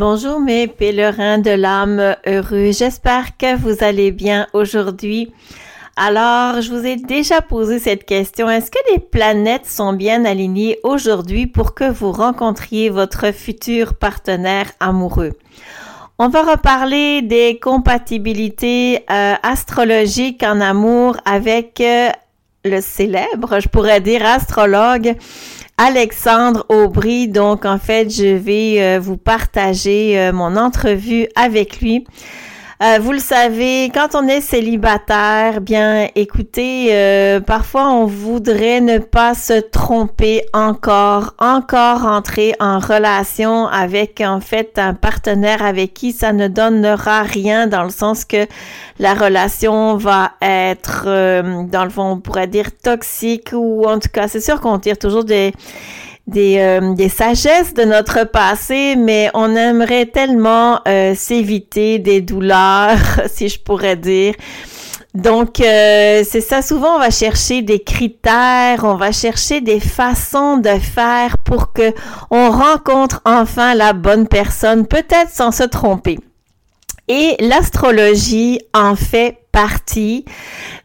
Bonjour mes pèlerins de l'âme heureux, j'espère que vous allez bien aujourd'hui. Alors, je vous ai déjà posé cette question. Est-ce que les planètes sont bien alignées aujourd'hui pour que vous rencontriez votre futur partenaire amoureux? On va reparler des compatibilités euh, astrologiques en amour avec euh, le célèbre, je pourrais dire, astrologue Alexandre Aubry. Donc, en fait, je vais euh, vous partager euh, mon entrevue avec lui. Euh, vous le savez, quand on est célibataire, bien écoutez, euh, parfois on voudrait ne pas se tromper encore, encore entrer en relation avec en fait un partenaire avec qui ça ne donnera rien dans le sens que la relation va être, euh, dans le fond, on pourrait dire toxique ou en tout cas, c'est sûr qu'on tire toujours des des, euh, des sagesses de notre passé, mais on aimerait tellement euh, s'éviter des douleurs, si je pourrais dire. Donc, euh, c'est ça. Souvent, on va chercher des critères, on va chercher des façons de faire pour que on rencontre enfin la bonne personne, peut-être sans se tromper. Et l'astrologie en fait partie.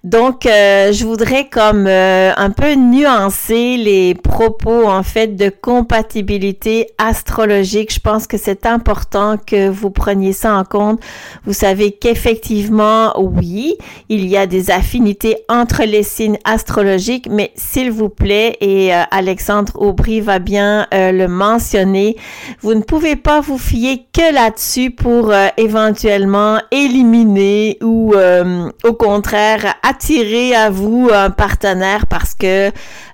Donc, euh, je voudrais comme euh, un peu nuancer les propos en fait de compatibilité astrologique. Je pense que c'est important que vous preniez ça en compte. Vous savez qu'effectivement, oui, il y a des affinités entre les signes astrologiques, mais s'il vous plaît, et euh, Alexandre Aubry va bien le mentionner, vous ne pouvez pas vous fier que là-dessus pour éventuellement éliminer ou au contraire attirer à vous un partenaire parce que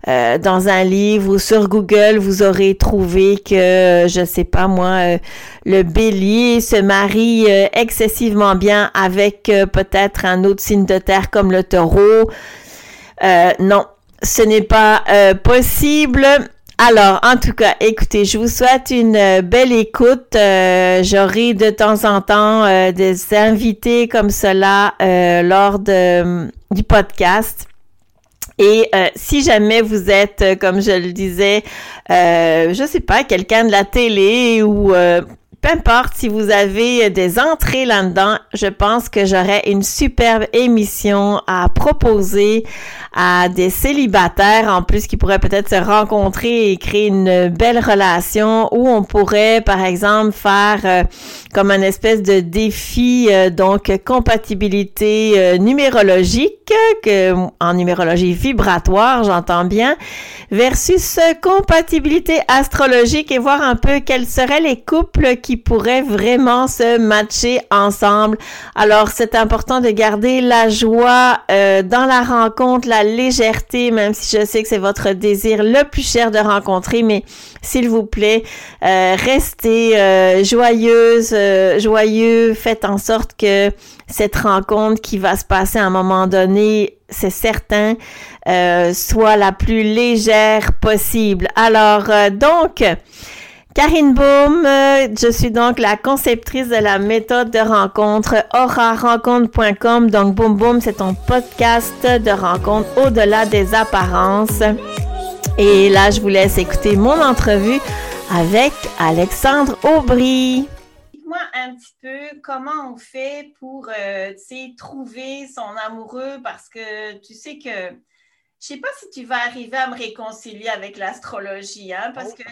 euh, dans un livre ou sur Google, vous aurez trouvé que, je sais pas moi, euh, le bélier se marie euh, excessivement bien avec peut-être un autre signe de terre comme le taureau. non, ce n'est pas possible. Alors, en tout cas, écoutez, je vous souhaite une euh, belle écoute. Euh, j'aurai de temps en temps euh, des invités comme cela lors de, du podcast. Et si jamais vous êtes, comme je le disais, je sais pas, quelqu'un de la télé ou peu importe si vous avez des entrées là-dedans, je pense que j'aurais une superbe émission à proposer à des célibataires en plus qui pourraient peut-être se rencontrer et créer une belle relation où on pourrait par exemple faire euh, comme un espèce de défi euh, donc compatibilité euh, numérologique que en numérologie vibratoire j'entends bien versus compatibilité astrologique et voir un peu quels seraient les couples qui pourraient vraiment se matcher ensemble. Alors c'est important de garder la joie dans la rencontre la légèreté, même si je sais que c'est votre désir le plus cher de rencontrer, mais s'il vous plaît, euh, restez euh, joyeuse, euh, joyeux, faites en sorte que cette rencontre qui va se passer à un moment donné, c'est certain, soit la plus légère possible. Alors, donc, Karine Baum, euh, je suis donc la conceptrice de la méthode de rencontre aura-rencontre.com. Donc, Boom Boom, c'est ton podcast de rencontre au-delà des apparences. Et là, je vous laisse écouter mon entrevue avec Alexandre Aubry. Un petit peu comment on fait pour euh, trouver son amoureux parce que tu sais que je sais pas si tu vas arriver à me réconcilier avec l'astrologie, hein, parce que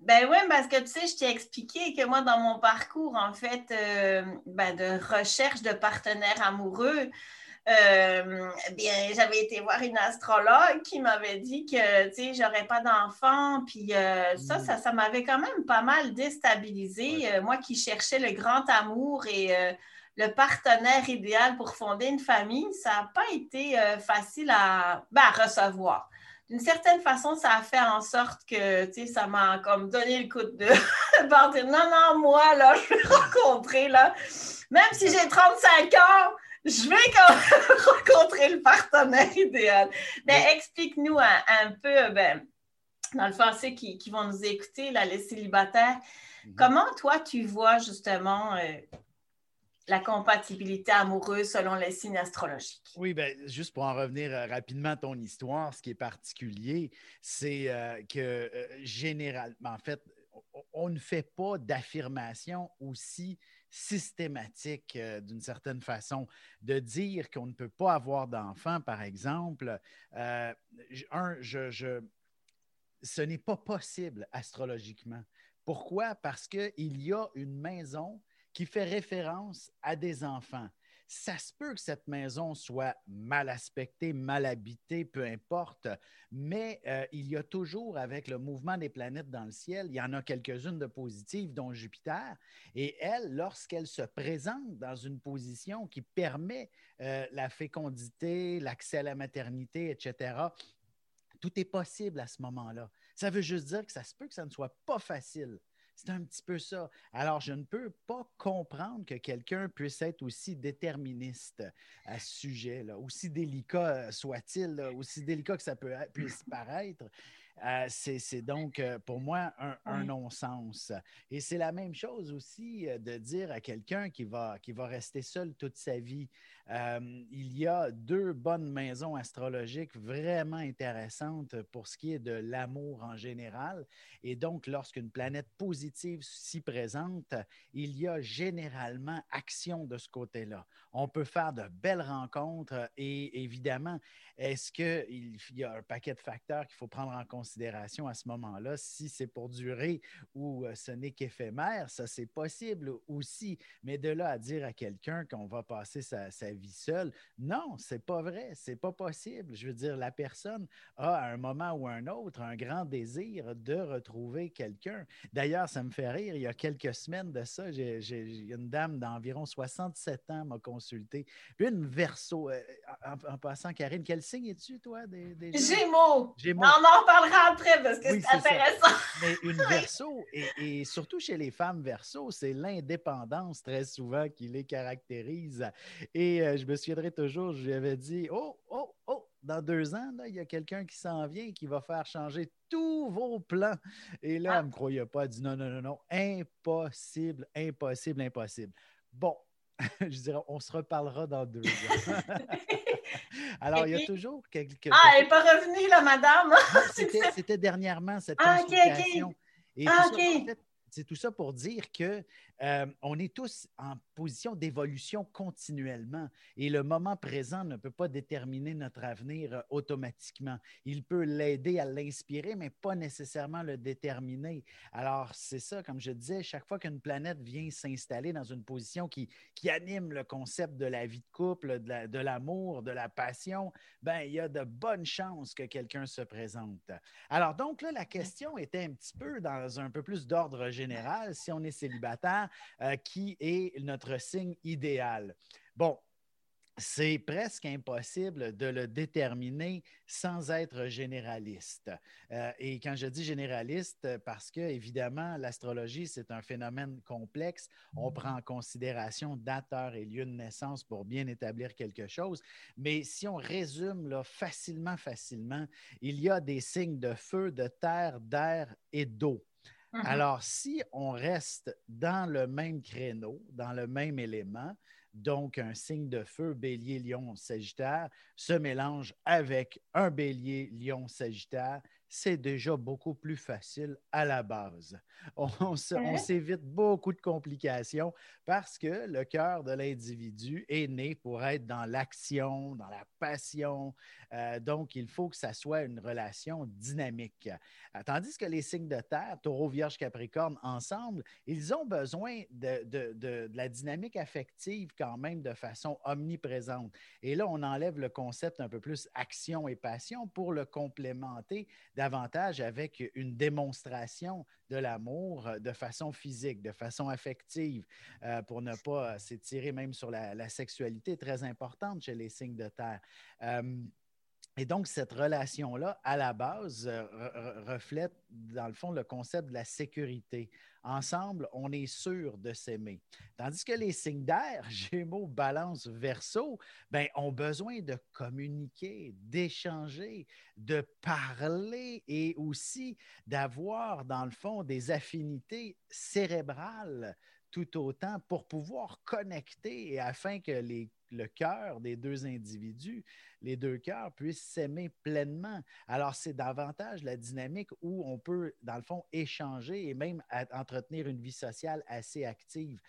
ben oui, parce que tu sais, je t'ai expliqué que moi, dans mon parcours, en fait, euh, ben, de recherche de partenaires amoureux, euh, bien, j'avais été voir une astrologue qui m'avait dit que, tu sais, j'aurais pas d'enfant, puis euh, ça, ça, ça m'avait quand même pas mal déstabilisé. moi qui cherchais le grand amour et le partenaire idéal pour fonder une famille, ça n'a pas été facile à, ben, à recevoir. D'une certaine façon, ça a fait en sorte que, tu sais, ça m'a comme donné le coup de dire non, non, moi, là, je vais rencontrer, là, même si j'ai 35 ans, je vais quand rencontrer le partenaire idéal. Mais explique-nous un, peu, ben, dans le français qui, qui vont nous écouter, là, les célibataires, mhm. comment toi, tu vois justement euh, la compatibilité amoureuse selon les signes astrologiques? Oui, bien, juste pour en revenir euh, rapidement à ton histoire, ce qui est particulier, c'est euh, que euh, généralement, en fait, on ne fait pas d'affirmation aussi systématique euh, d'une certaine façon. De dire qu'on ne peut pas avoir d'enfants, par exemple, euh, un, je, ce n'est pas possible astrologiquement. Pourquoi? Parce qu'il y a une maison qui fait référence à des enfants ça se peut que cette maison soit mal aspectée, mal habitée, peu importe, mais euh, il y a toujours, avec le mouvement des planètes dans le ciel, il y en a quelques-unes de positives, dont Jupiter, et elle, lorsqu'elle se présente dans une position qui permet euh, la fécondité, l'accès à la maternité, etc., tout est possible à ce moment-là. Ça veut juste dire que ça se peut que ça ne soit pas facile c'est un petit peu ça. Alors, je ne peux pas comprendre que quelqu'un puisse être aussi déterministe à ce sujet-là, aussi délicat soit-il, aussi délicat que ça peut, puisse paraître. Euh, c'est donc euh, pour moi un, non-sens. Et c'est la même chose aussi euh, de dire à quelqu'un qui va, qui va rester seul toute sa vie. il y a deux bonnes maisons astrologiques vraiment intéressantes pour ce qui est de l'amour en général. Et donc, lorsqu'une planète positive s'y présente, il y a généralement action de ce côté-là. On peut faire de belles rencontres et évidemment, est-ce qu'il y a un paquet de facteurs qu'il faut prendre en considération à ce moment-là? Si c'est pour durer ou euh, ce n'est qu'éphémère, ça c'est possible aussi. Mais de là à dire à quelqu'un qu'on va passer sa, vie seule, non, c'est pas vrai, c'est pas possible. Je veux dire, la personne a à un moment ou un autre un grand désir de retrouver quelqu'un. D'ailleurs, ça me fait rire, il y a quelques semaines de ça, une dame d'environ 67 ans m'a consulté. Une verso, euh, en, passant, Karine, quelle signe es-tu, toi? Des, Gémeaux. On en reparlera après parce que c'est intéressant. Mais une verso, et, surtout chez les femmes verso, c'est l'indépendance très souvent qui les caractérise. Et euh, je me souviendrai toujours, je lui avais dit Oh, oh, oh, dans deux ans, il y a quelqu'un qui s'en vient qui va faire changer tous vos plans. Et là, elle ne me croyait pas. Elle dit non, non, non, non, impossible, impossible, impossible. Bon, je dirais, on se reparlera dans deux ans. Alors, il y a toujours quelques. Ah, elle n'est pas revenue, la madame. C'était dernièrement cette ah, consultation. Et ah, c'est tout ça pour dire que euh, on est tous en position d'évolution continuellement et le moment présent ne peut pas déterminer notre avenir euh, automatiquement. Il peut l'aider à l'inspirer, mais pas nécessairement le déterminer. Alors, c'est ça, comme je disais, chaque fois qu'une planète vient s'installer dans une position qui, qui, anime le concept de la vie de couple, de l'amour, de, la passion, ben, il y a de bonnes chances que quelqu'un se présente. Alors, donc, là, la question était un petit peu dans un peu plus d'ordre général. Si on est célibataire, euh, qui est notre signe idéal. Bon, c'est presque impossible de le déterminer sans être généraliste. Euh, et quand je dis généraliste, parce que, évidemment, l'astrologie, c'est un phénomène complexe. On prend en considération date, heure et lieu de naissance pour bien établir quelque chose. Mais si on résume là, facilement, facilement, il y a des signes de feu, de terre, d'air et d'eau. Mhm. Alors, si on reste dans le même créneau, dans le même élément, donc un signe de feu, bélier, lion, sagittaire, se mélange avec un bélier, lion, sagittaire, c'est déjà beaucoup plus facile à la base. On, s'évite beaucoup de complications parce que le cœur de l'individu est né pour être dans l'action, dans la passion. Euh, donc, il faut que ça soit une relation dynamique. Euh, tandis que les signes de terre, taureau, vierge, capricorne, ensemble, ils ont besoin de, de la dynamique affective quand même de façon omniprésente. Et là, on enlève le concept un peu plus action et passion pour le complémenter davantage avec une démonstration de l'amour euh, de façon physique, de façon affective, euh, pour ne pas s'étirer même sur la, sexualité très importante chez les signes de terre. Euh, et donc, cette relation-là, à la base, reflète, dans le fond, le concept de la sécurité. Ensemble, on est sûr de s'aimer. Tandis que les signes d'air, Gémeaux, Balance, Verseau, ben, ont besoin de communiquer, d'échanger, de parler et aussi d'avoir, dans le fond, des affinités cérébrales tout autant pour pouvoir connecter et afin que le cœur des deux individus, les deux cœurs puissent s'aimer pleinement. Alors, c'est davantage la dynamique où on peut, dans le fond, échanger et même entretenir une vie sociale assez active.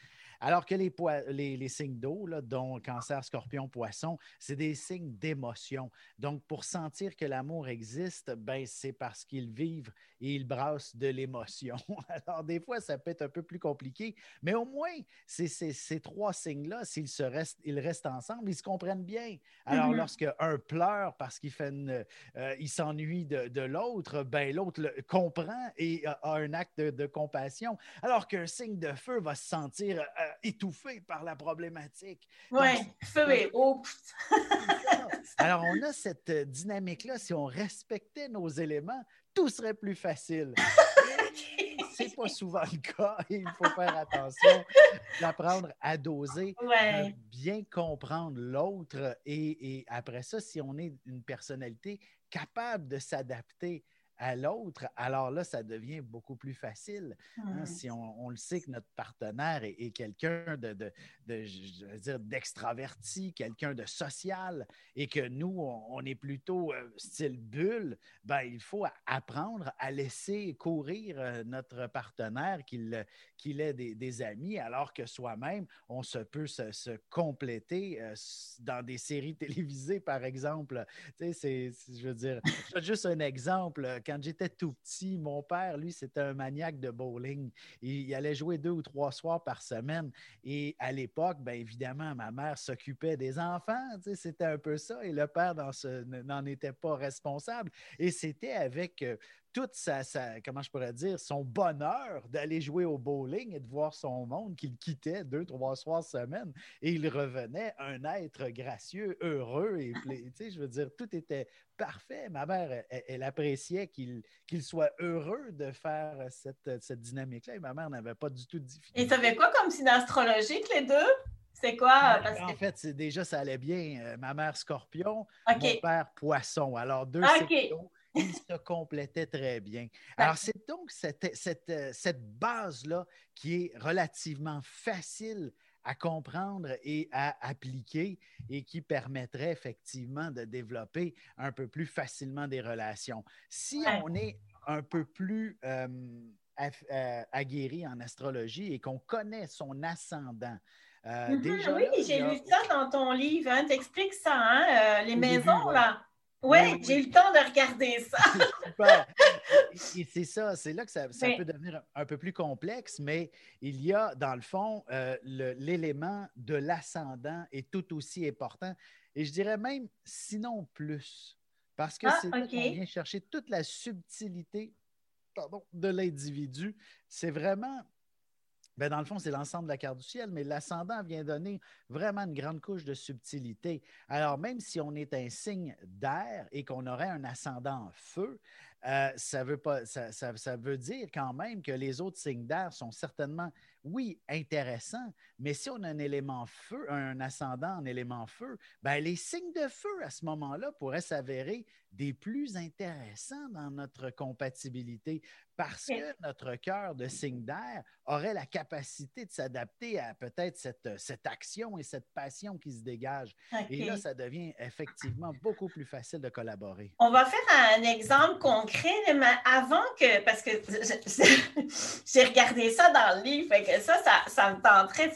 Alors que les, les, signes d'eau, dont cancer, scorpion, poisson, c'est des signes d'émotion. Donc, pour sentir que l'amour existe, ben, c'est parce qu'ils vivent et ils brassent de l'émotion. Alors, des fois, ça peut être un peu plus compliqué, mais au moins, ces trois signes-là, s'ils se restent, ils restent ensemble, ils se comprennent bien. Alors, mm-hmm. lorsque un pleure parce qu'il fait euh, il s'ennuie de, l'autre, ben, l'autre comprend et a, un acte de, compassion. Alors qu'un signe de feu va se sentir euh, étouffé par la problématique. Oui, feu et eau. Alors, on a cette euh, dynamique-là. Si on respectait nos éléments, tout serait plus facile. C'est pas souvent le cas il faut faire attention d'apprendre à doser, bien comprendre l'autre et, et, après ça, si on est une personnalité capable de s'adapter à l'autre, alors là, ça devient beaucoup plus facile. Hein, si on, le sait que notre partenaire est, quelqu'un de, dire, d'extraverti, quelqu'un de social, et que nous, on, est plutôt euh, style bulle, ben, il faut apprendre à laisser courir euh, notre partenaire, qu'il qu'il ait des, amis, alors que soi-même, on se peut se, compléter euh, dans des séries télévisées, par exemple. Tu sais, je veux dire, juste un exemple quand j'étais tout petit, mon père, lui, c'était un maniaque de bowling. Il, allait jouer deux ou trois soirs par semaine. Et à l'époque, bien évidemment, ma mère s'occupait des enfants. C'était un peu ça. Et le père n'en était pas responsable. Et c'était avec euh, toute sa, comment je pourrais dire, son bonheur d'aller jouer au bowling et de voir son monde qu'il quittait deux, trois soirs semaine et il revenait un être gracieux, heureux et, tu sais, je veux dire, tout était parfait. Ma mère, elle, appréciait qu'il soit heureux de faire cette, cette dynamique-là et ma mère n'avait pas du tout de difficulté. Et tu avais quoi comme signe astrologique, les deux? C'est quoi? Ben, en fait, déjà, ça allait bien. Euh, ma mère, scorpion, mon père, poisson. Alors, deux okay ils se complétaient très bien. Alors, c'est donc cette, cette, euh, cette base-là qui est relativement facile à comprendre et à appliquer et qui permettrait effectivement de développer un peu plus facilement des relations. Si on est un peu plus euh, euh, aguerri en astrologie et qu'on connaît son ascendant, mm-hmm. déjà, oui, j'ai lu ça dans ton livre. Hein, T'expliques ça, hein, les maisons, là. Oui, j'ai eu le temps de regarder ça. Super. Et c'est ça, c'est là que ça, peut devenir un peu plus complexe, mais il y a, dans le fond, euh, l'élément de l'ascendant est tout aussi important. Et je dirais même, sinon plus, parce que ah, c'est là qu'on vient chercher toute la subtilité de l'individu. C'est vraiment ben, dans le fond, c'est l'ensemble de la carte du ciel, mais l'ascendant vient donner vraiment une grande couche de subtilité. Alors, même si on est un signe d'air et qu'on aurait un ascendant feu, euh, ça, veut pas, ça, ça, veut dire quand même que les autres signes d'air sont certainement, oui, intéressants, mais si on a un élément feu, un ascendant en élément feu, ben les signes de feu à ce moment-là pourraient s'avérer des plus intéressants dans notre compatibilité parce que notre cœur de signe d'air aurait la capacité de s'adapter à peut-être cette, cette, action et cette passion qui se dégage. Et là, ça devient effectivement beaucoup plus facile de collaborer. On va faire un exemple concret, mais avant que, parce que j'ai regardé ça dans le livre, que ça, ça, ça me tenterait.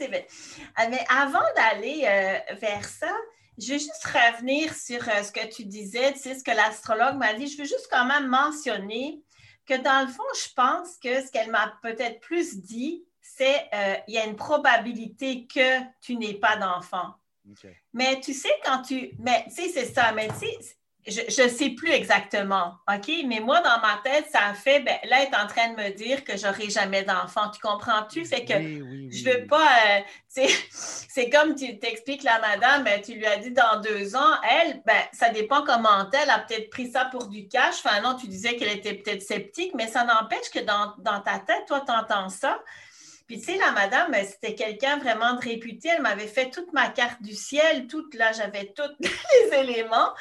Mais avant d'aller euh, vers ça, je veux juste revenir sur euh, ce que tu disais, tu sais, ce que l'astrologue m'a dit. Je veux juste quand même mentionner que dans le fond, je pense que ce qu'elle m'a peut-être plus dit, c'est euh, il y a une probabilité que tu n'aies pas d'enfant. Mais tu sais, quand tu. Mais tu sais, c'est ça. Mais tu sais, je ne sais plus exactement, OK? Mais moi, dans ma tête, ça a fait, ben, là, elle est en train de me dire que j'aurai jamais d'enfant. Tu comprends-tu? Fait que je veux pas, euh, c'est comme tu t'expliques la madame, ben, tu lui as dit dans deux ans, elle, ben, ça dépend comment elle a peut-être pris ça pour du cash. Enfin, non, tu disais qu'elle était peut-être sceptique, mais ça n'empêche que dans, dans ta tête, toi, tu entends ça. Puis, tu sais, la madame, ben, c'était quelqu'un vraiment de réputé. Elle m'avait fait toute ma carte du ciel, toute, là, j'avais tous les éléments.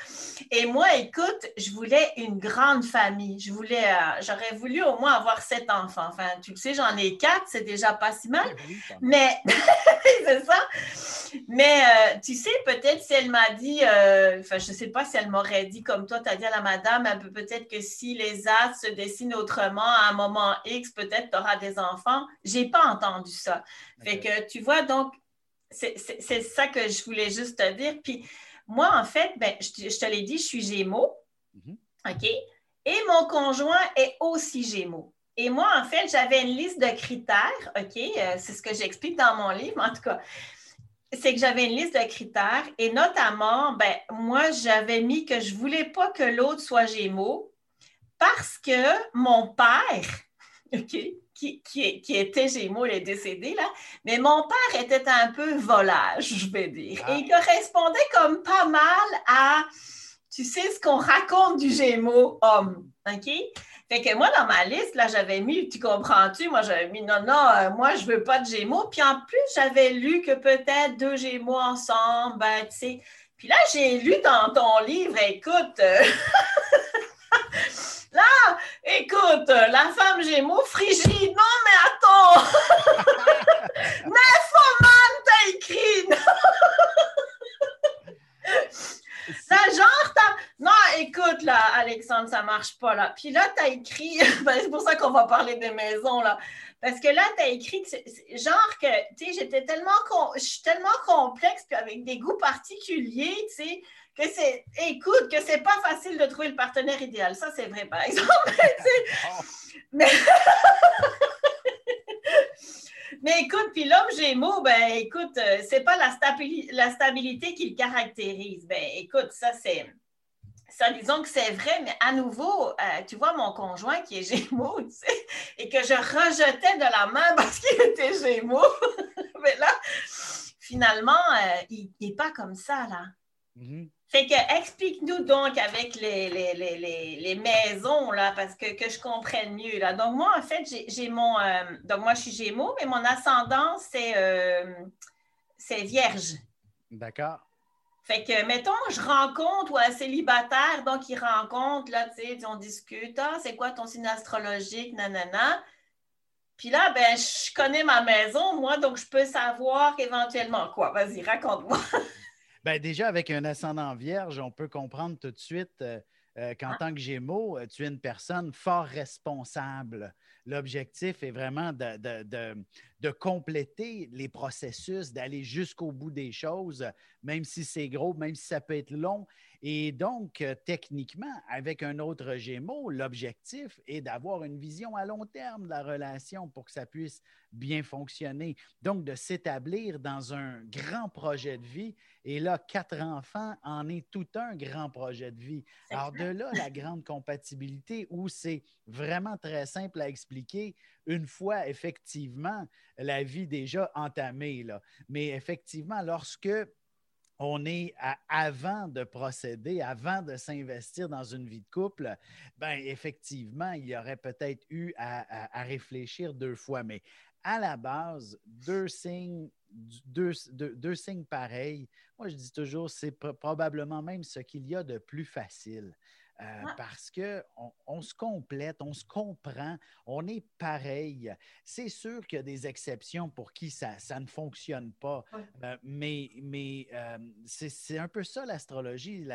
Et moi, écoute, je voulais une grande famille. Je voulais, euh, j'aurais voulu au moins avoir sept enfants. Enfin, tu le sais, j'en ai quatre, c'est déjà pas si mal. Mais, c'est ça. Mais, euh, tu sais, peut-être si elle m'a dit, euh, enfin, je sais pas si elle m'aurait dit comme toi, tu as dit à la madame, peut-être que si les astres se dessinent autrement à un moment X, peut-être tu auras des enfants. J'ai pas entendu ça. Fait que tu vois, donc, c'est ça que je voulais juste te dire. Puis moi, en fait, ben, je, te l'ai dit, je suis Gémeaux. Mhm. OK? Et mon conjoint est aussi Gémeaux. Et moi, en fait, j'avais une liste de critères, OK? Euh, c'est ce que j'explique dans mon livre, en tout cas. C'est que j'avais une liste de critères et notamment, ben, moi, j'avais mis que je ne voulais pas que l'autre soit Gémeaux parce que mon père, OK, qui, qui, était Gémeaux, il est décédé, là. Mais mon père était un peu volage, je vais dire. Et il ah. correspondait comme pas mal à, tu sais, ce qu'on raconte du Gémeaux homme. OK? Fait que moi, dans ma liste, là, j'avais mis, tu comprends-tu? Moi, j'avais mis non, non, euh, moi, je veux pas de Gémeaux. Puis en plus, j'avais lu que peut-être deux Gémeaux ensemble, ben, tu sais. Puis là, j'ai lu dans ton livre, écoute. Euh, Là, écoute, la femme Gémeaux, frigide. Non, mais attends! Foman t'as écrit! Ça, genre, Non, écoute, là, Alexandre, ça marche pas, là. Puis là, t'as écrit... Ben, c'est pour ça qu'on va parler des maisons, là. Parce que là, t'as écrit que... Genre que, tu sais, j'étais tellement... Je suis tellement complexe, puis avec des goûts particuliers, tu sais que c'est, écoute, que c'est pas facile de trouver le partenaire idéal. Ça, c'est vrai, par exemple. mais, mais écoute, puis l'homme Gémeaux, ben écoute, euh, c'est pas la, la stabilité qui le caractérise. Ben écoute, ça, c'est. Ça, disons que c'est vrai, mais à nouveau, euh, tu vois, mon conjoint qui est Gémeaux, tu sais, et que je rejetais de la main parce qu'il était Gémeaux, mais là, finalement, euh, il n'est pas comme ça, là. Mm-hmm. Fait que explique-nous donc avec les, les, maisons, là, parce que, que je comprenne mieux. Là. Donc, moi, en fait, j'ai mon. Euh, donc, moi, je suis Gémeaux, mais mon ascendant, c'est euh, Vierge. D'accord. Fait que, mettons, je rencontre ou un célibataire, donc il rencontre, là, tu sais, on discute, ah, c'est quoi ton signe astrologique, nanana. Puis là, ben, je connais ma maison, moi, donc je peux savoir éventuellement quoi. Vas-y, raconte-moi. Bien, déjà, avec un ascendant vierge, on peut comprendre tout de suite euh, euh, qu'en ah. tant que Gémeaux, euh, tu es une personne fort responsable. L'objectif est vraiment de, compléter les processus, d'aller jusqu'au bout des choses, même si c'est gros, même si ça peut être long. Et donc, techniquement, avec un autre Gémeaux, l'objectif est d'avoir une vision à long terme de la relation pour que ça puisse bien fonctionner. Donc, de s'établir dans un grand projet de vie et là, quatre enfants en est tout un grand projet de vie. Alors, de là, la grande compatibilité où c'est vraiment très simple à expliquer une fois effectivement la vie déjà entamée. Là. Mais effectivement, lorsque on est avant de procéder, avant de s'investir dans une vie de couple, ben effectivement, il y aurait peut-être eu à, réfléchir deux fois. Mais à la base, deux signes, deux, deux signes pareils, moi, je dis toujours, c'est probablement même ce qu'il y a de plus facile. Euh, parce qu'on on se complète, on se comprend, on est pareil. C'est sûr qu'il y a des exceptions pour qui ça, ça ne fonctionne pas, euh, mais, mais euh, c'est un peu ça l'astrologie.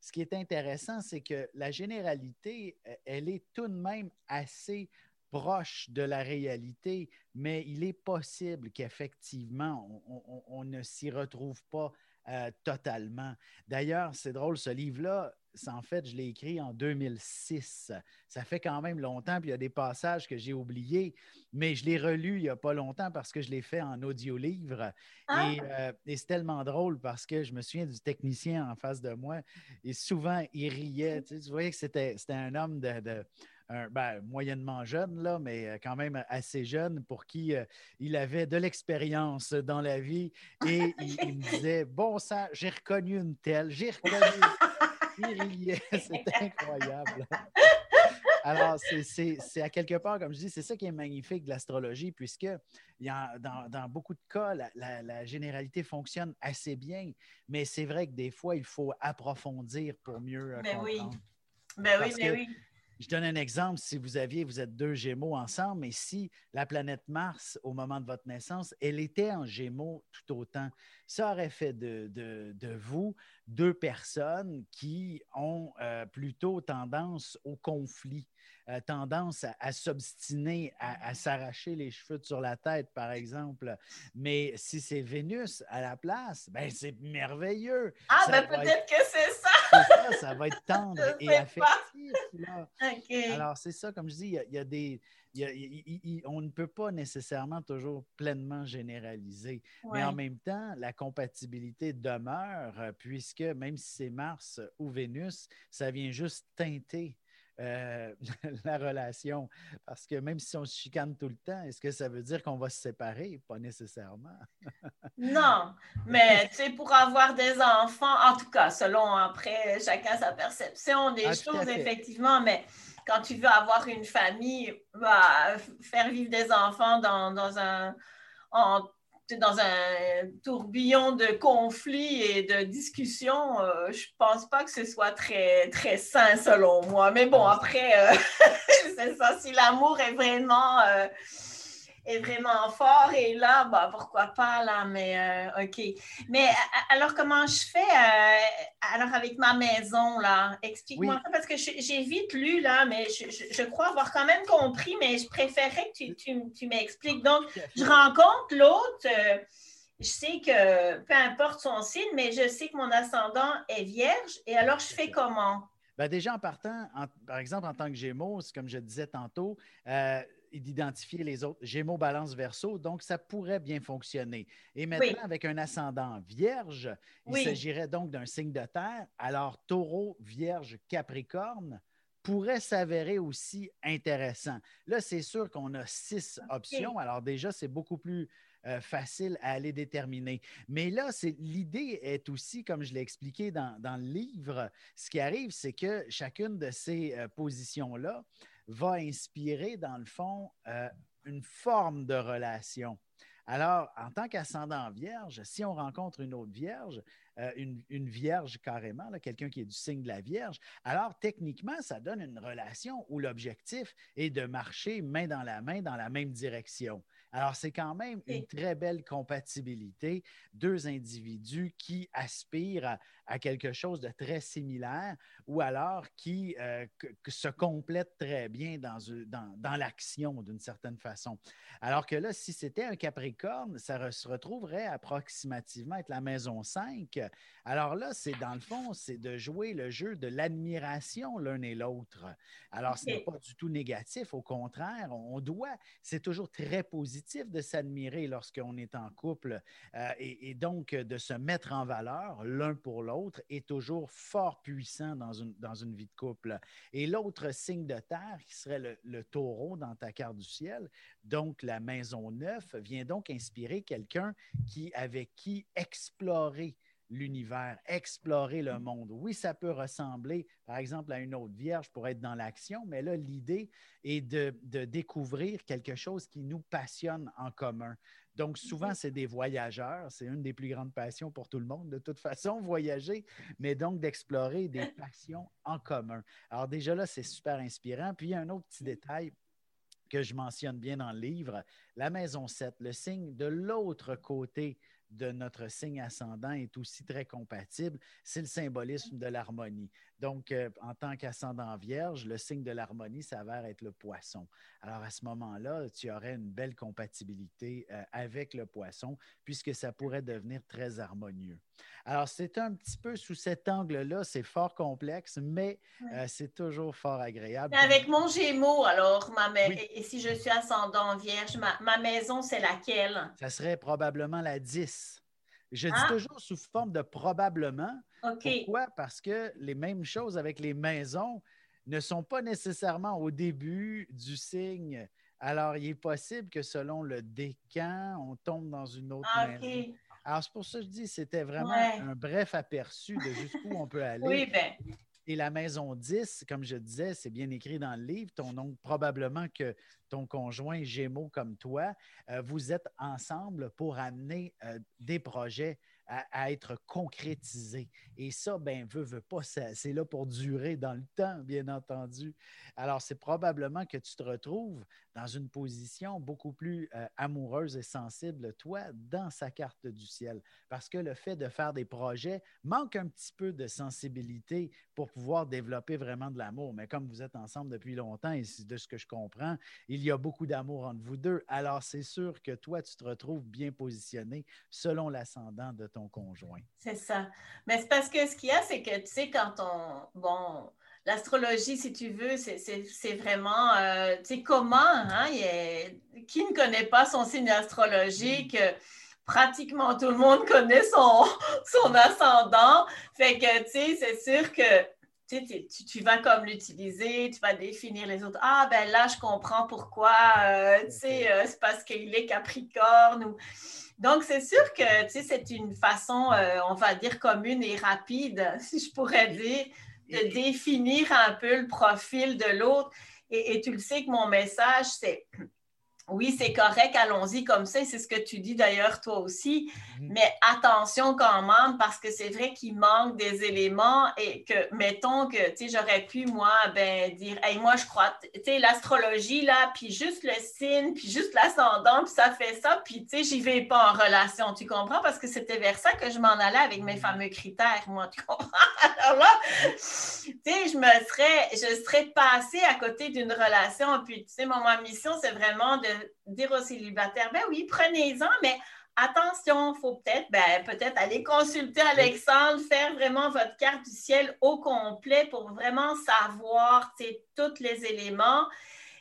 ce qui est intéressant, c'est que la généralité, elle est tout de même assez proche de la réalité, mais il est possible qu'effectivement, on, ne s'y retrouve pas euh, totalement. D'ailleurs, c'est drôle, ce livre-là, en fait, je l'ai écrit en 2006. Ça fait quand même longtemps, puis il y a des passages que j'ai oubliés, mais je l'ai relu il n'y a pas longtemps parce que je l'ai fait en audio-livre. Ah! Euh, et, c'est tellement drôle parce que je me souviens du technicien en face de moi et souvent, il riait. Tu, voyais que c'était un homme de ben, moyennement jeune, là, mais euh, quand même assez jeune, pour qui euh, il avait de l'expérience dans la vie. Et il, me disait Bon sang, j'ai reconnu une telle, j'ai reconnu. Riait, c'était incroyable. Alors, c'est à quelque part, comme je dis, c'est ça qui est magnifique de l'astrologie, puisque dans, dans, beaucoup de cas, la, généralité fonctionne assez bien, mais c'est vrai que des fois, il faut approfondir pour mieux euh, ben comprendre. Oui. Ben oui, ben oui. Je donne un exemple. Si vous aviez, vous êtes deux Gémeaux ensemble, mais si la planète Mars, au moment de votre naissance, elle était en Gémeaux tout autant, ça aurait fait de, vous deux personnes qui ont euh, plutôt tendance au conflit. Euh, tendance à, s'obstiner, à, s'arracher les cheveux sur la tête, par exemple. Mais si c'est Vénus à la place, ben c'est merveilleux. Ah, ben peut-être que c'est ça. Ça. ça. va être tendre et affectif. Alors, c'est ça, comme je dis, il y, a, des. on ne peut pas nécessairement toujours pleinement généraliser. Mais en même temps, la compatibilité demeure, euh, puisque même si c'est Mars ou Vénus, ça vient juste teinter euh, la relation. Parce que même si on se chicane tout le temps, est-ce que ça veut dire qu'on va se séparer? Pas nécessairement. non, mais tu sais, pour avoir des enfants, en tout cas, selon après chacun sa perception des ah, choses, effectivement, mais quand tu veux avoir une famille, bah, faire vivre des enfants dans, dans un dans un tourbillon de conflits et de discussions, euh, je pense pas que ce soit très, très sain selon moi. Mais bon, après, euh, c'est ça, si l'amour est vraiment euh, est vraiment fort. Et là, bah, pourquoi pas, là, mais euh, OK. Mais alors, comment je fais euh, alors avec ma maison, là? Explique-moi ça, parce que j'ai vite lu, là, mais je, crois avoir quand même compris, mais je préférerais que tu, m'expliques. Donc, je rencontre l'autre. Euh, je sais que peu importe son signe, mais je sais que mon ascendant est vierge. Et alors, je fais comment? Ben déjà, en partant, par exemple, en tant que Gémeaux, comme je disais tantôt, d'identifier les autres. Gémeaux, balance, verso, donc ça pourrait bien fonctionner. Et maintenant, avec un ascendant vierge, il s'agirait donc d'un signe de terre. Alors, taureau, vierge, capricorne pourrait s'avérer aussi intéressant. Là, c'est sûr qu'on a six options. Alors déjà, c'est beaucoup plus euh, facile à aller déterminer. Mais là, l'idée est aussi, comme je l'ai expliqué dans, le livre, ce qui arrive, c'est que chacune de ces euh, positions-là va inspirer, dans le fond, euh, une forme de relation. Alors, en tant qu'ascendant vierge, si on rencontre une autre vierge, euh, une, vierge carrément, quelqu'un qui est du signe de la vierge, alors techniquement, ça donne une relation où l'objectif est de marcher main dans la main dans la même direction. Alors, c'est quand même une très belle compatibilité, deux individus qui aspirent à, quelque chose de très similaire ou alors qui euh, se complètent très bien dans, dans, dans l'action d'une certaine façon. Alors que là, si c'était un Capricorne, ça se retrouverait approximativement être la maison 5. Alors là, c'est dans le fond, c'est de jouer le jeu de l'admiration l'un et l'autre. Alors, ce n'est pas du tout négatif, au contraire, on doit, c'est toujours très positif de s'admirer lorsqu'on est en couple euh, et, donc de se mettre en valeur l'un pour l'autre est toujours fort puissant dans une, dans une vie de couple. Et l'autre signe de terre, qui serait le, le taureau dans ta carte du ciel, donc la maison neuf, vient donc inspirer quelqu'un qui, avec qui explorer l'univers, explorer le monde. Oui, ça peut ressembler, par exemple, à une autre vierge pour être dans l'action, mais là, l'idée est de, découvrir quelque chose qui nous passionne en commun. Donc, souvent, c'est des voyageurs. C'est une des plus grandes passions pour tout le monde, de toute façon, voyager, mais donc d'explorer des passions en commun. Alors, déjà là, c'est super inspirant. Puis, il y a un autre petit détail que je mentionne bien dans le livre, la maison 7, le signe de l'autre côté de notre signe ascendant est aussi très compatible, c'est le symbolisme de l'harmonie. Donc, euh, en tant qu'ascendant vierge, le signe de l'harmonie s'avère être le poisson. Alors, à ce moment-là, tu aurais une belle compatibilité euh, avec le poisson, puisque ça pourrait devenir très harmonieux. Alors, c'est un petit peu sous cet angle-là, c'est fort complexe, mais euh, c'est toujours fort agréable. avec mon Gémeaux, alors, ma et si je suis ascendant vierge, ma, maison, c'est laquelle? Ça serait probablement la 10. Je dis ah! toujours sous forme de probablement. Pourquoi? Parce que les mêmes choses avec les maisons ne sont pas nécessairement au début du signe. Alors, il est possible que selon le décan, on tombe dans une autre ah, maison. Alors, c'est pour ça que je dis c'était vraiment un bref aperçu de jusqu'où on peut aller. Oui, bien. Et la maison 10, comme je disais, c'est bien écrit dans le livre. Ton nom, probablement que ton conjoint Gémeaux comme toi, euh, vous êtes ensemble pour amener euh, des projets à, être concrétisé. Et ça, ben, veut, veut pas, c'est là pour durer dans le temps, bien entendu. Alors, c'est probablement que tu te retrouves dans une position beaucoup plus euh, amoureuse et sensible, toi, dans sa carte du ciel. Parce que le fait de faire des projets manque un petit peu de sensibilité pour pouvoir développer vraiment de l'amour. Mais comme vous êtes ensemble depuis longtemps, et de ce que je comprends, il y a beaucoup d'amour entre vous deux. Alors, c'est sûr que toi, tu te retrouves bien positionné selon l'ascendant de ton conjoint. C'est ça. Mais c'est parce que ce qu'il y a, c'est que, tu sais, quand on... Bon, l'astrologie, si tu veux, c'est vraiment, euh, tu sais, comment, hein, qui ne connaît pas son signe astrologique? Pratiquement tout le monde connaît son, son ascendant. Fait que, tu sais, c'est sûr que tu, tu, vas comme l'utiliser, tu vas définir les autres. Ah, ben là, je comprends pourquoi, euh, tu sais, euh, c'est parce qu'il est Capricorne. Ou... Donc, c'est sûr que, tu sais, c'est une façon, on va dire, commune et rapide, si je pourrais dire, de définir un peu le profil de l'autre. Et, tu le sais que mon message, c'est oui, c'est correct, allons-y comme ça. C'est ce que tu dis d'ailleurs toi aussi. Mhm. Mais attention quand même, parce que c'est vrai qu'il manque des éléments et que, mettons que, tu sais, j'aurais pu, moi, ben, dire, hey, moi, je crois, tu sais, l'astrologie, là, puis juste le signe, puis juste l'ascendant, puis ça fait ça, puis, tu sais, j'y vais pas en relation. Tu comprends? Parce que c'était vers ça que je m'en allais avec mes mhm. fameux critères, moi, tu comprends? Alors là, tu sais, je me serais, je serais passée à côté d'une relation, puis, tu sais, ma mission, c'est vraiment de dire aux célibataires, ben oui, prenez-en, mais attention, il faut peut-être ben, peut-être aller consulter Alexandre, faire vraiment votre carte du ciel au complet pour vraiment savoir tous les éléments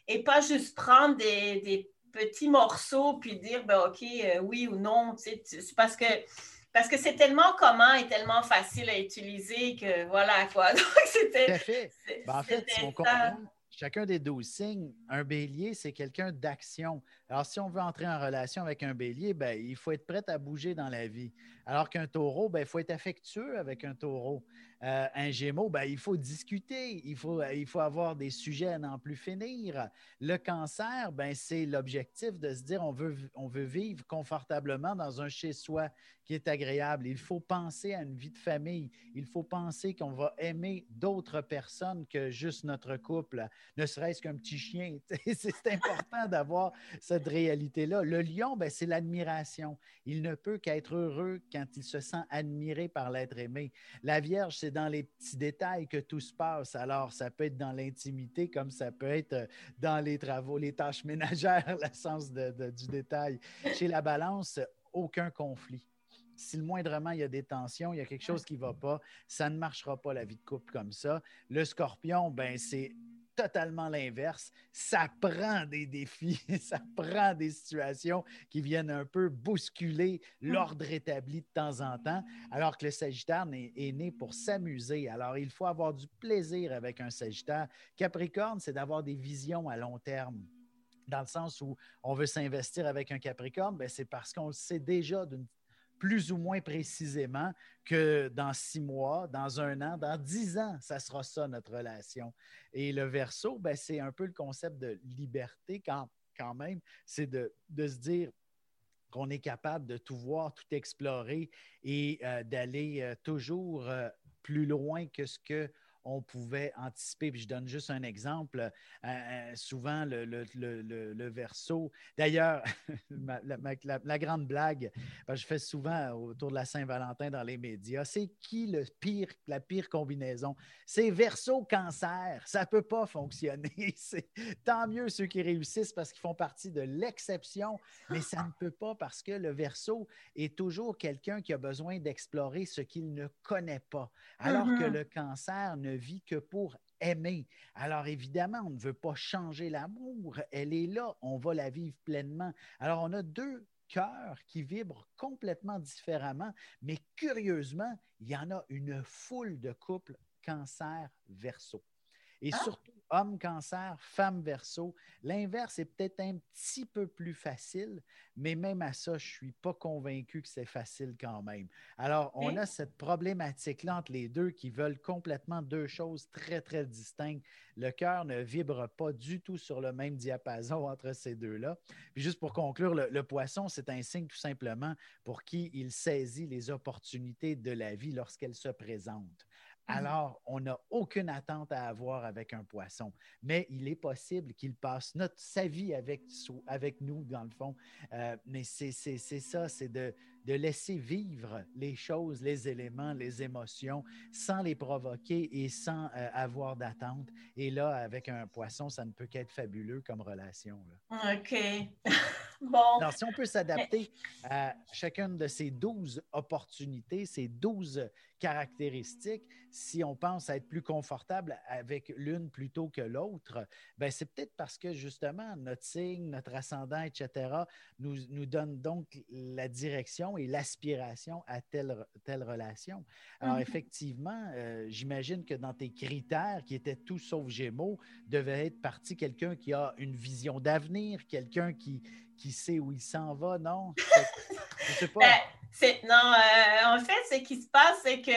et pas juste prendre des, petits morceaux puis dire ben, OK, euh, oui ou non. C'est parce que parce que c'est tellement commun et tellement facile à utiliser que voilà quoi. Donc, c'était. Ben, en fait, si on chacun des douze signes, un bélier, c'est quelqu'un d'action. Alors, si on veut entrer en relation avec un bélier, ben, il faut être prêt à bouger dans la vie. Alors qu'un taureau, ben, il faut être affectueux avec un taureau. Euh, un gémeau, ben, il faut discuter, il faut, il faut avoir des sujets à n'en plus finir. Le cancer, ben, c'est l'objectif de se dire on veut, on veut vivre confortablement dans un chez-soi qui est agréable. Il faut penser à une vie de famille. Il faut penser qu'on va aimer d'autres personnes que juste notre couple, ne serait-ce qu'un petit chien. c'est important d'avoir cette réalité-là. Le lion, ben, c'est l'admiration. Il ne peut qu'être heureux quand il se sent admiré par l'être aimé. La Vierge, c'est dans les petits détails que tout se passe. Alors, ça peut être dans l'intimité comme ça peut être euh, dans les travaux, les tâches ménagères, le sens du détail. Chez la balance, aucun conflit. Si le moindrement il y a des tensions, il y a quelque chose qui ne va pas, ça ne marchera pas la vie de couple comme ça. Le scorpion, ben c'est totalement l'inverse. Ça prend des défis, ça prend des situations qui viennent un peu bousculer hmm. l'ordre établi de temps en temps, alors que le Sagittaire est, né pour s'amuser. Alors, il faut avoir du plaisir avec un Sagittaire. Capricorne, c'est d'avoir des visions à long terme dans le sens où on veut s'investir avec un Capricorne, ben, c'est parce qu'on le sait déjà d'une plus ou moins précisément que dans six mois, dans un an, dans dix ans, ça sera ça notre relation. Et le verso, ben, c'est un peu le concept de liberté quand, quand même, c'est de, se dire qu'on est capable de tout voir, tout explorer et euh, d'aller euh, toujours euh, plus loin que ce que on pouvait anticiper. je donne juste un exemple. Euh, euh, souvent, le, verso. D'ailleurs, la, grande blague, je fais souvent autour de la Saint-Valentin dans les médias, c'est qui le pire, la pire combinaison? C'est verso-cancer. Ça ne peut pas fonctionner. Tant mieux ceux qui réussissent parce qu'ils font partie de l'exception, mais ça ne peut pas parce que le verso est toujours quelqu'un qui a besoin d'explorer ce qu'il ne connaît pas. Alors que mm-hmm. le cancer ne vit que pour aimer. Alors évidemment, on ne veut pas changer l'amour. Elle est là, on va la vivre pleinement. Alors on a deux cœurs qui vibrent complètement différemment, mais curieusement, il y en a une foule de couples cancer verso. Et ah. surtout, homme cancer, femme verso. L'inverse est peut-être un petit peu plus facile, mais même à ça, je ne suis pas convaincu que c'est facile quand même. Alors, on a cette problématique-là entre les deux qui veulent complètement deux choses très, très distinctes. Le cœur ne vibre pas du tout sur le même diapason entre ces deux-là. Puis juste pour conclure, le poisson, c'est un signe tout simplement pour qui il saisit les opportunités de la vie lorsqu'elles se présentent. Alors on n'a aucune attente à avoir avec un poisson. Mais il est possible qu'il passe notre, sa vie avec, nous, dans le fond. Euh, mais c'est ça, c'est de, de laisser vivre les choses, les éléments, les émotions sans les provoquer et sans euh, avoir d'attente. Et là, avec un poisson, ça ne peut qu'être fabuleux comme relation. OK. bon. Alors, si on peut s'adapter à chacune de ces douze opportunités, ces douze caractéristiques, si on pense à être plus confortable avec l'une plutôt que l'autre, ben c'est peut-être parce que justement notre signe, notre ascendant, etc., nous, nous donne donc la direction et l'aspiration à telle, telle relation. Alors mm-hmm. effectivement, euh, j'imagine que dans tes critères qui étaient tout sauf Gémeaux, devait être parti quelqu'un qui a une vision d'avenir, quelqu'un qui, qui sait où il s'en va, non? Je sais pas. Ben, non, euh, en fait, ce qui se passe, c'est que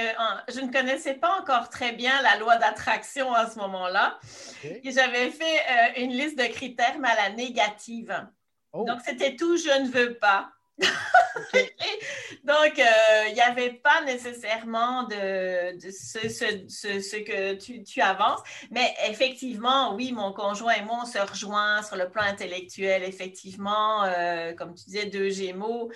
je ne connaissais pas encore très bien la loi d'attraction à ce moment-là. Et j'avais fait euh, une liste de critères, mais à la négative. Oh. Donc, c'était tout je ne veux pas. Donc, euh, il n'y avait pas nécessairement de, ce, que tu, avances, mais effectivement, oui, mon conjoint et moi, on se rejoint sur le plan intellectuel, effectivement, euh, comme tu disais, deux gémeaux.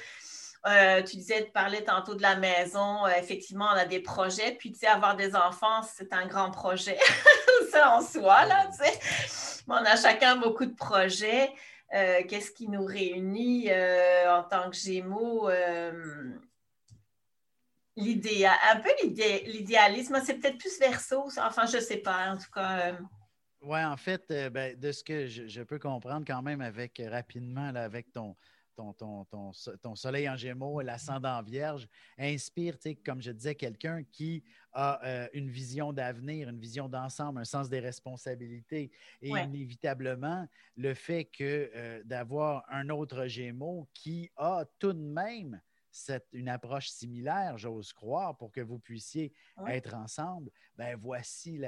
Euh, tu disais de parler tantôt de la maison. effectivement, on a des projets. Puis, tu sais, avoir des enfants, c'est un grand projet, ça en soi, là, tu sais. On a chacun beaucoup de projets. Euh, qu'est-ce qui nous réunit euh, en tant que Gémeaux? Euh, un peu l'idéalisme, c'est peut-être plus verso, enfin, je ne sais pas, en tout cas. Oui, en fait, ben, de ce que je, peux comprendre quand même avec rapidement avec ton, ton, soleil en gémeaux, l'ascendant vierge, inspire, comme je disais, quelqu'un qui a euh, une vision d'avenir, une vision d'ensemble, un sens des responsabilités. Et inévitablement, le fait que euh, d'avoir un autre gémeaux qui a tout de même cette, une approche similaire, j'ose croire, pour que vous puissiez être ensemble, ben voici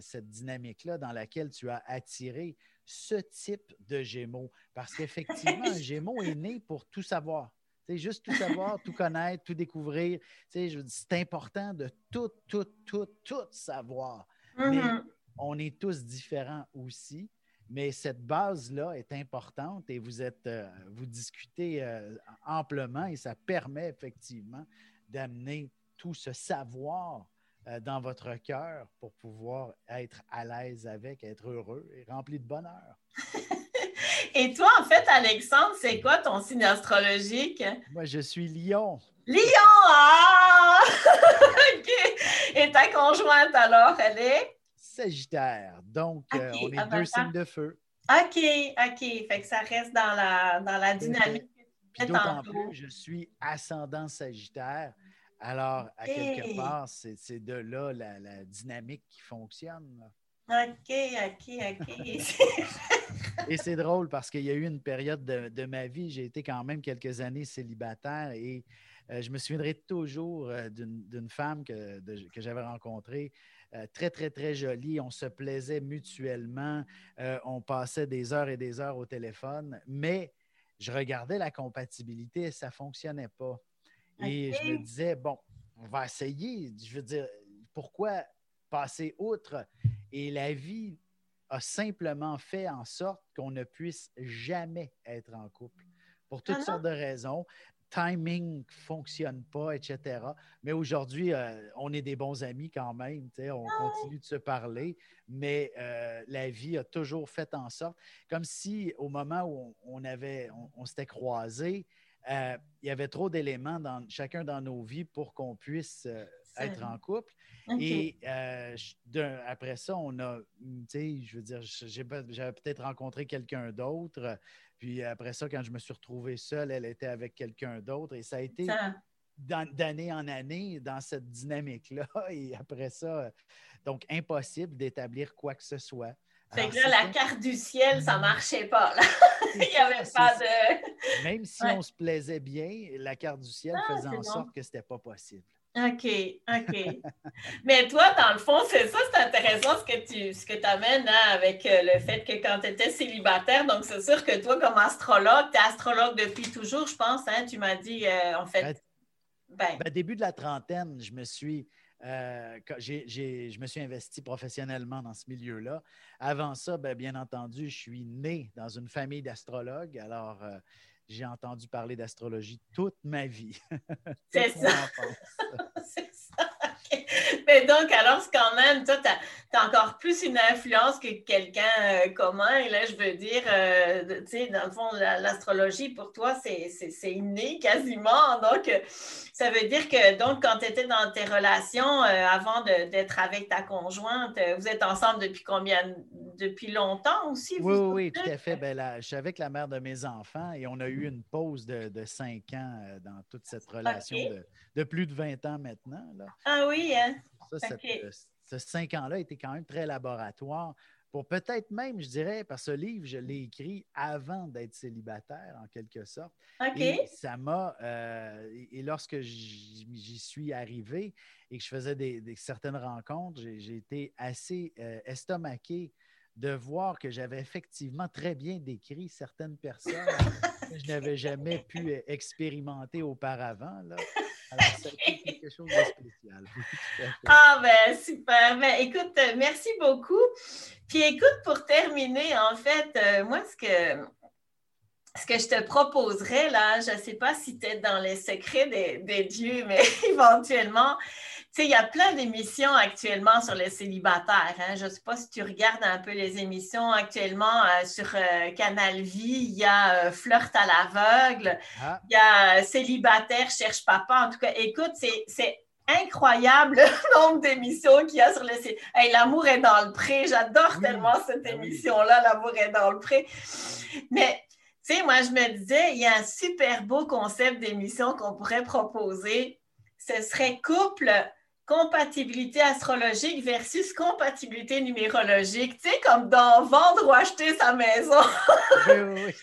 cette dynamique-là dans laquelle tu as attiré ce type de Gémeaux. Parce qu'effectivement, un Gémeaux est né pour tout savoir. C'est juste tout savoir, tout connaître, tout découvrir. C'est important de tout, tout, tout, tout savoir. Mais mm-hmm. on est tous différents aussi. Mais cette base-là est importante et vous êtes, euh, vous discutez euh, amplement et ça permet effectivement d'amener tout ce savoir dans votre cœur pour pouvoir être à l'aise avec, être heureux et rempli de bonheur. et toi, en fait, Alexandre, c'est quoi ton signe astrologique? Moi, je suis lion. Lion! Ah! OK. Et ta conjointe, alors, elle est? Sagittaire. Donc, euh, on est deux signes de feu. OK, OK. Fait que ça reste dans la, dans la dynamique. D'autant plus, je suis ascendant Sagittaire. Alors, à quelque part, c'est de là la, dynamique qui fonctionne. OK, OK, OK. et c'est drôle parce qu'il y a eu une période de, ma vie, j'ai été quand même quelques années célibataire et euh, je me souviendrai toujours euh, d'une femme que, que j'avais rencontrée. Euh, très, très, très jolie. On se plaisait mutuellement. on passait des heures et des heures au téléphone, mais je regardais la compatibilité et ça ne fonctionnait pas. Et je me disais, bon, on va essayer. Je veux dire, pourquoi passer outre? Et la vie a simplement fait en sorte qu'on ne puisse jamais être en couple pour toutes ah sortes de raisons. Timing ne fonctionne pas, etc. Mais aujourd'hui, euh, on est des bons amis quand même. On ah continue de se parler, mais euh, la vie a toujours fait en sorte, comme si au moment où on, avait, on s'était croisés, euh, il y avait trop d'éléments dans chacun dans nos vies pour qu'on puisse euh, être en couple. Et euh, après ça, on a, tu sais, je veux dire, j'avais peut-être rencontré quelqu'un d'autre. Puis après ça, quand je me suis retrouvé seul, elle était avec quelqu'un d'autre. Et ça a été d'année en année dans cette dynamique-là. Et après ça, donc impossible d'établir quoi que ce soit. Fait que là, la carte du ciel, ça ne marchait pas. Il n'y avait pas de. Même si on se plaisait bien, la carte du ciel ah, faisait en sorte que ce n'était pas possible. OK, OK. Mais toi, dans le fond, c'est ça, c'est intéressant ce que tu ce que amènes hein, avec euh, le fait que quand tu étais célibataire, donc c'est sûr que toi, comme astrologue, tu es astrologue depuis toujours, je pense, hein, tu m'as dit, euh, en fait. Ben, ben, début de la trentaine, je me suis. Euh, je me suis investi professionnellement dans ce milieu-là. Avant ça, ben, bien entendu, je suis né dans une famille d'astrologues. Alors, j'ai entendu parler d'astrologie toute ma vie. C'est ça. C'est ça. Mais donc, alors, c'est quand même, toi, tu as, encore plus une influence que quelqu'un euh, commun. Et là, je veux dire, euh, tu sais, dans le fond, l'astrologie, pour toi, c'est inné quasiment. Donc, ça veut dire que, donc, quand tu étais dans tes relations, euh, avant d'être avec ta conjointe, vous êtes ensemble depuis combien depuis longtemps aussi? Oui, oui, tout à fait. Ben, je suis avec la mère de mes enfants et on a eu une pause de, cinq ans euh, dans toute cette relation de, plus de 20 ans maintenant. Ah oui, hein? Ça, ce cinq ans-là était quand même très laboratoire pour peut-être même, je dirais, parce que ce livre, je l'ai écrit avant d'être célibataire, en quelque sorte. Et ça m'a. Euh, et lorsque j'y suis arrivé et que je faisais des, certaines rencontres, j'ai été assez euh, estomaqué de voir que j'avais effectivement très bien décrit certaines personnes que je n'avais jamais pu euh, expérimenter auparavant. Là. C'est quelque chose de spécial. ah, ben super. Ben, écoute, euh, merci beaucoup. Puis écoute, pour terminer, en fait, euh, moi, ce que, ce que je te proposerais, là, je ne sais pas si tu es dans les secrets des, des dieux, mais éventuellement, il y a plein d'émissions actuellement sur les célibataires. Hein. Je ne sais pas si tu regardes un peu les émissions actuellement euh, sur euh, Canal Vie. Il y a euh, Flirt à l'aveugle. Ah. Il y a Célibataire cherche papa. En tout cas, écoute, c'est incroyable le nombre d'émissions qu'il y a sur les hey, L'amour est dans le pré. J'adore tellement cette ben émission-là, L'amour est dans le pré. Mais tu sais, moi, je me disais, il y a un super beau concept d'émission qu'on pourrait proposer. Ce serait couple compatibilité astrologique versus compatibilité numérologique. Tu sais, comme dans vendre ou acheter sa maison. oui, oui.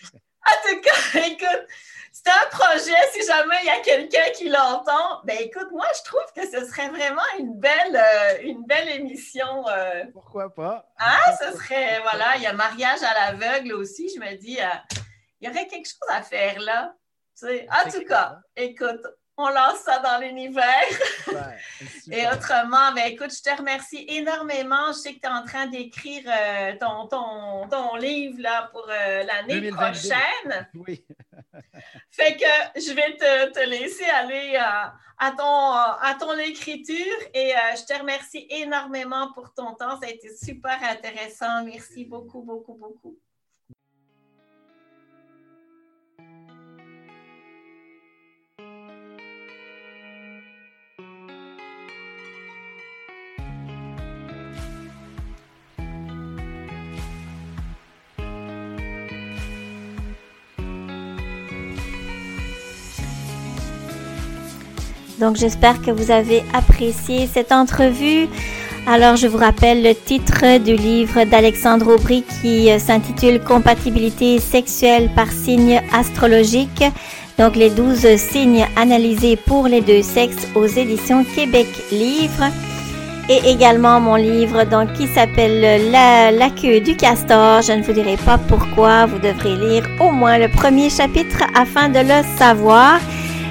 En tout cas, écoute, c'est un projet, si jamais il y a quelqu'un qui l'entend, ben écoute, moi, je trouve que ce serait vraiment une belle, euh, une belle émission. Euh. Pourquoi pas? Ah, ce serait, voilà, il y a mariage à l'aveugle aussi, je me dis, euh, il y aurait quelque chose à faire là. Tu sais. En tout cas, écoute, on lance ça dans l'univers. Et autrement, ben, écoute, je te remercie énormément. Je sais que tu es en train d'écrire euh, ton, ton, livre là, pour euh, l'année prochaine. Oui. fait que je vais te, laisser aller euh, à, ton, à ton écriture et je te remercie énormément pour ton temps. Ça a été super intéressant. Merci beaucoup, beaucoup, beaucoup. Donc j'espère que vous avez apprécié cette entrevue. Alors je vous rappelle le titre du livre d'Alexandre Aubry qui euh, s'intitule Compatibilité sexuelle par signe astrologique. Donc les 12 signes analysés pour les deux sexes aux éditions Québec Livre. Et également mon livre donc, qui s'appelle la, la queue du castor. Je ne vous dirai pas pourquoi. Vous devrez lire au moins le premier chapitre afin de le savoir.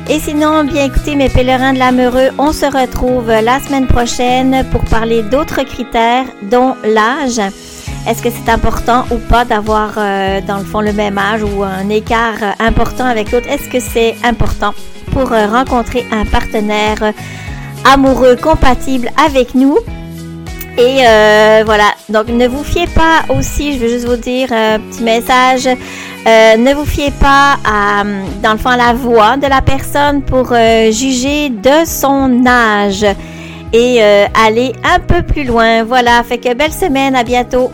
Et sinon, bien écoutez mes pèlerins de l'amoureux, on se retrouve la semaine prochaine pour parler d'autres critères, dont l'âge. Est-ce que c'est important ou pas d'avoir euh, dans le fond le même âge ou un écart important avec l'autre? Est-ce que c'est important pour euh, rencontrer un partenaire amoureux compatible avec nous? Et euh, voilà, donc ne vous fiez pas aussi, je veux juste vous dire un petit message, euh, ne vous fiez pas à, dans le fond, la voix de la personne pour euh, juger de son âge et aller un peu plus loin. Voilà, fait que belle semaine, à bientôt.